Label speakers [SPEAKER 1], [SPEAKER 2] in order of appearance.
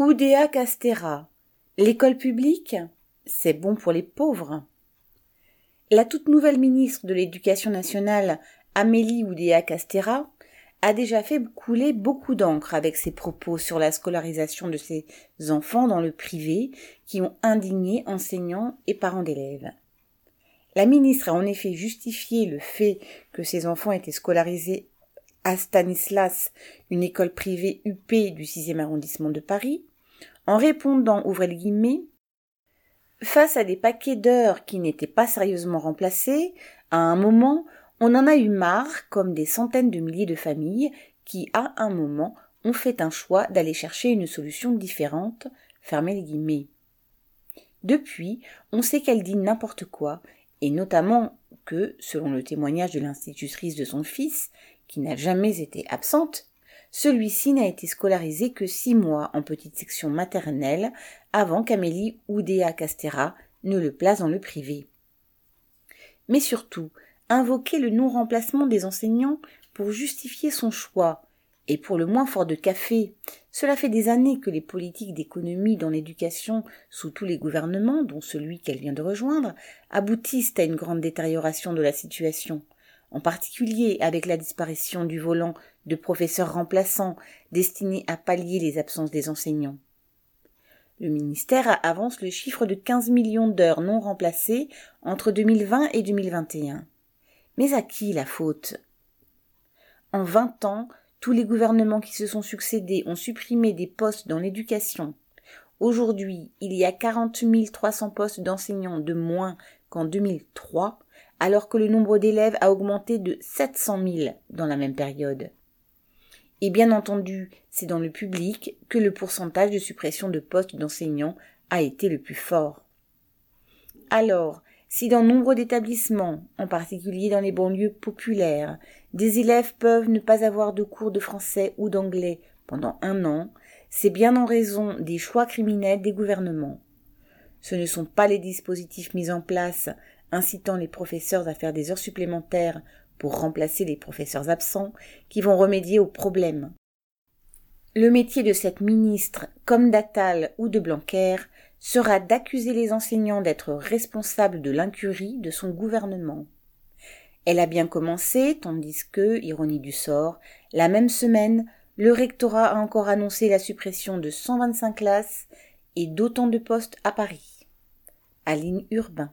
[SPEAKER 1] Oudéa Castera. L'école publique, c'est bon pour les pauvres. La toute nouvelle ministre de l'Éducation nationale, Amélie Oudéa Castera, a déjà fait couler beaucoup d'encre avec ses propos sur la scolarisation de ses enfants dans le privé qui ont indigné enseignants et parents d'élèves. La ministre a en effet justifié le fait que ses enfants étaient scolarisés à Stanislas, une école privée UP du 6e arrondissement de Paris, en répondant, ouvrez les guillemets, face à des paquets d'heures qui n'étaient pas sérieusement remplacés, à un moment, on en a eu marre, comme des centaines de milliers de familles qui, à un moment, ont fait un choix d'aller chercher une solution différente, fermez les guillemets. Depuis, on sait qu'elle dit n'importe quoi, et notamment que, selon le témoignage de l'institutrice de son fils, qui n'a jamais été absente, celui-ci n'a été scolarisé que six mois en petite section maternelle avant qu'Amélie Oudéa Castera ne le place dans le privé. Mais surtout, invoquer le non-remplacement des enseignants pour justifier son choix, et pour le moins fort de café. Cela fait des années que les politiques d'économie dans l'éducation sous tous les gouvernements, dont celui qu'elle vient de rejoindre, aboutissent à une grande détérioration de la situation en particulier avec la disparition du volant de professeurs remplaçants destinés à pallier les absences des enseignants. Le ministère avance le chiffre de 15 millions d'heures non remplacées entre 2020 et 2021. Mais à qui la faute? En vingt ans, tous les gouvernements qui se sont succédés ont supprimé des postes dans l'éducation. Aujourd'hui, il y a 40 300 postes d'enseignants de moins qu'en 2003 alors que le nombre d'élèves a augmenté de 700 000 dans la même période. Et bien entendu, c'est dans le public que le pourcentage de suppression de postes d'enseignants a été le plus fort. Alors, si dans nombre d'établissements, en particulier dans les banlieues populaires, des élèves peuvent ne pas avoir de cours de français ou d'anglais pendant un an, c'est bien en raison des choix criminels des gouvernements. Ce ne sont pas les dispositifs mis en place incitant les professeurs à faire des heures supplémentaires pour remplacer les professeurs absents, qui vont remédier au problème. Le métier de cette ministre, comme d'Attal ou de Blanquer, sera d'accuser les enseignants d'être responsables de l'incurie de son gouvernement. Elle a bien commencé, tandis que, ironie du sort, la même semaine, le rectorat a encore annoncé la suppression de 125 classes et d'autant de postes à Paris. Aline Urbain.